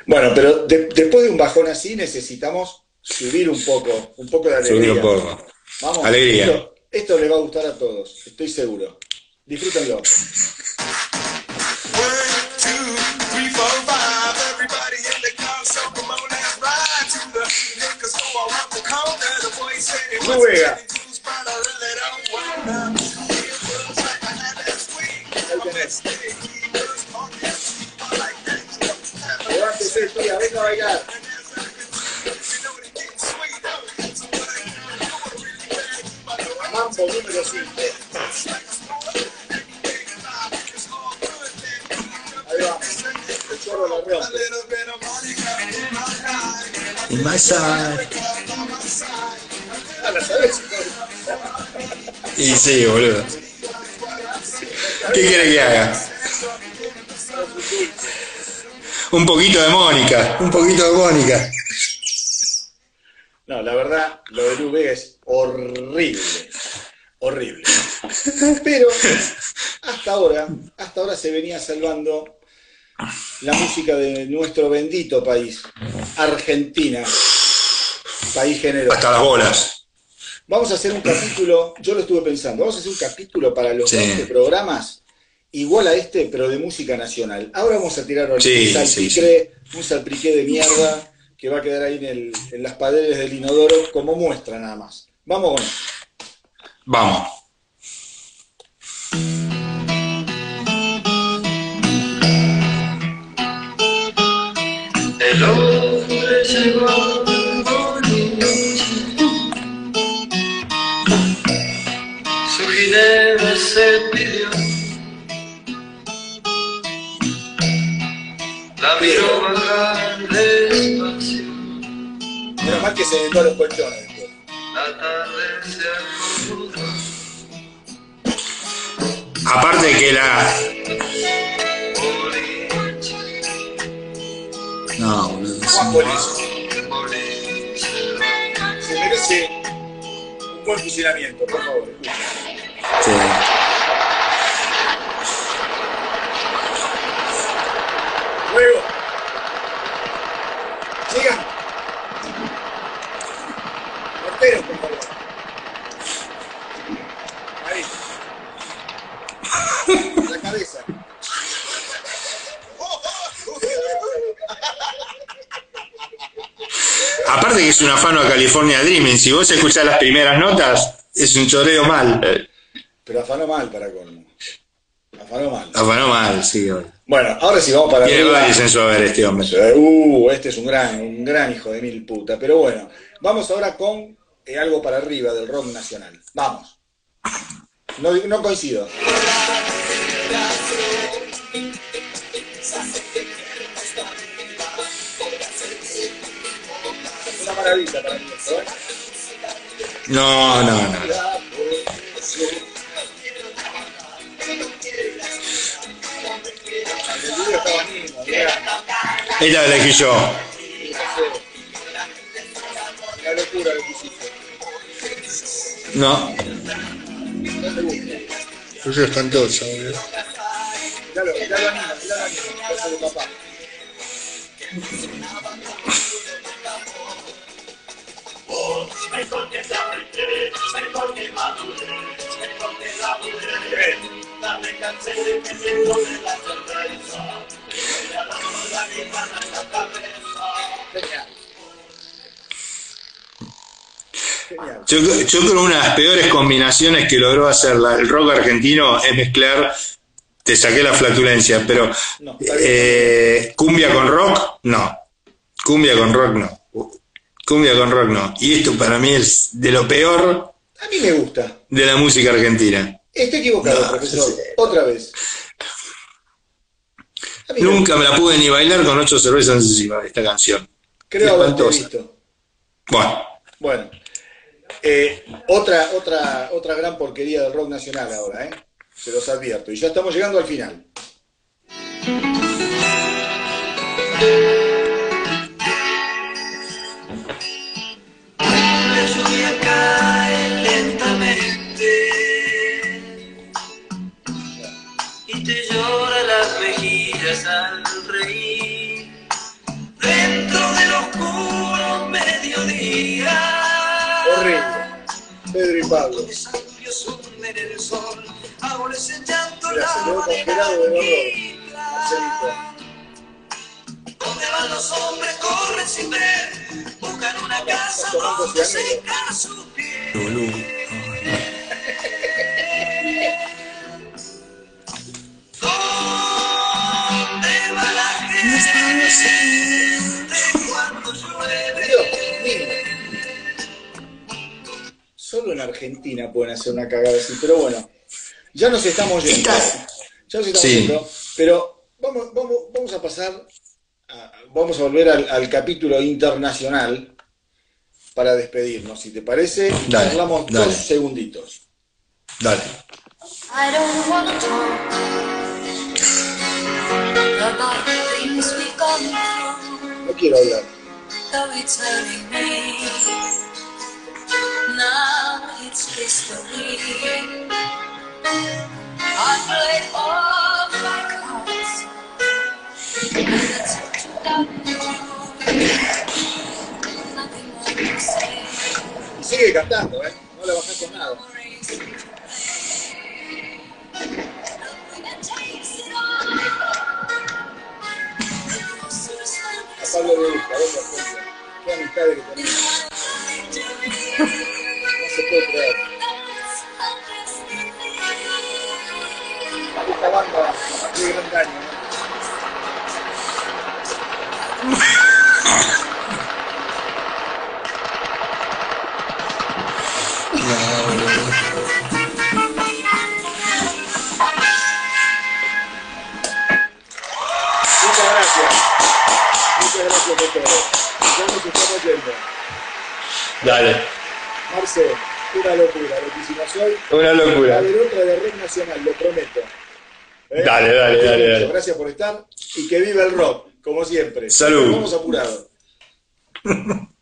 Bueno, pero de- después de un bajón así necesitamos subir un poco, un poco de alegría.
Subir un poco.
Vamos,
Alegría.
Esto, esto le va a gustar a todos, estoy seguro. Disfrútenlo.
It really bad. Keep my door
Mambo número 5. Ahí va. El chorro la
a
rompe.
little bit of Monica in my life.
In my side. Y sí, boludo. ¿Qué quiere que haga? Un poquito de Mónica, un poquito de Mónica.
No, la verdad, lo de Lu Vega es horrible. Horrible. Pero hasta ahora, hasta ahora se venía salvando la música de nuestro bendito país, Argentina, país generoso.
Hasta las bolas.
Vamos a hacer un capítulo, yo lo estuve pensando, vamos a hacer un capítulo para los
Sí.
20 programas, igual a este, pero de música nacional. Ahora vamos a tirar
Sí,
un salpiqué, un salpiqué de mierda que va a quedar ahí en, el- en las paredes del inodoro como muestra nada más. Vamos con esto.
Vamos.
Colchones.
Aparte que la. No, boludo.
Se merece un buen fusilamiento, por favor. escucha.
Sí.
Luego. Sigan. Portero, por favor. Ahí. La cabeza.
A California Dreaming. Si vos escuchás las primeras notas, es un choreo mal.
Pero afanó mal para colmo. Afanó mal.
Afanó mal, sí.
Bueno, ahora sí vamos para
Tiene varios en su haber este hombre.
Uh, este es un gran, un gran hijo de mil puta. Pero bueno, vamos ahora con eh, algo para arriba del rock nacional. Vamos. No, no coincido. Maravilla para mí esto, ¿eh?
No, no, no.
El video estaba lindo, mirá.
Esta la elegí yo.
La locura lo que hiciste.
No.
No te gusta.
Es espantoso, boludo.
Ya lo, ya lo anima, ya lo anima. De.
Yo, yo creo que una de las peores combinaciones que logró hacer la- el rock argentino es mezclar, te saqué la flatulencia, pero
No,
eh, cumbia con rock, no. Cumbia con rock, no. Cumbia con rock, no. Y esto para mí es de lo peor
A mí me gusta.
de la música argentina.
Estoy equivocado,
No,
profesor.
sí.
Otra vez. Me
Nunca me la pude ni bailar con ocho cervezas encima esta canción.
Creo
Espantosa.
visto.
Bueno,
Bueno. Eh, otra, otra, otra gran porquería del rock nacional ahora, ¿eh? Se los advierto. Y ya estamos llegando al final.
Cae lentamente y te llora las mejillas al reír. Dentro del oscuro mediodía,
Horrible. Pedro y Pablo.
hunden el sol, árboles en llanto,
se
la ¿Dónde van los hombres? Corren sin ver, buscan una casa donde
cianuro.
secar sus pies. ¿Dónde va la gente cuando llueve?
Solo en Argentina pueden hacer una cagada así, pero bueno. Ya nos estamos yendo. Ya nos estamos
Sí.
yendo. Pero vamos, vamos, vamos a pasar. Vamos a volver al, al capítulo internacional para despedirnos. Si te parece,
Dale,
charlamos
dale.
dos segunditos.
dale.
I don't wanna talk about the things we've gone through,
No quiero hablar.
though it's hurting me. Now it's history. I played all
Sigue cantando, ¿eh? No le bajás con nada. A Pablo le gusta, Julio. Qué amistad que tenemos. No se puede creer. Esta banda, qué gran daño, ¿no? Muchas gracias. Muchas gracias todo. Ya nos estamos yendo.
Dale.
Marce, una locura lo que hicimos hoy.
Una locura.
haber otra de rock nacional, lo prometo. ¿Eh?
Dale, dale, dale, dale.
Gracias por estar y que viva el rock, como siempre.
Salud.
Vamos apurado.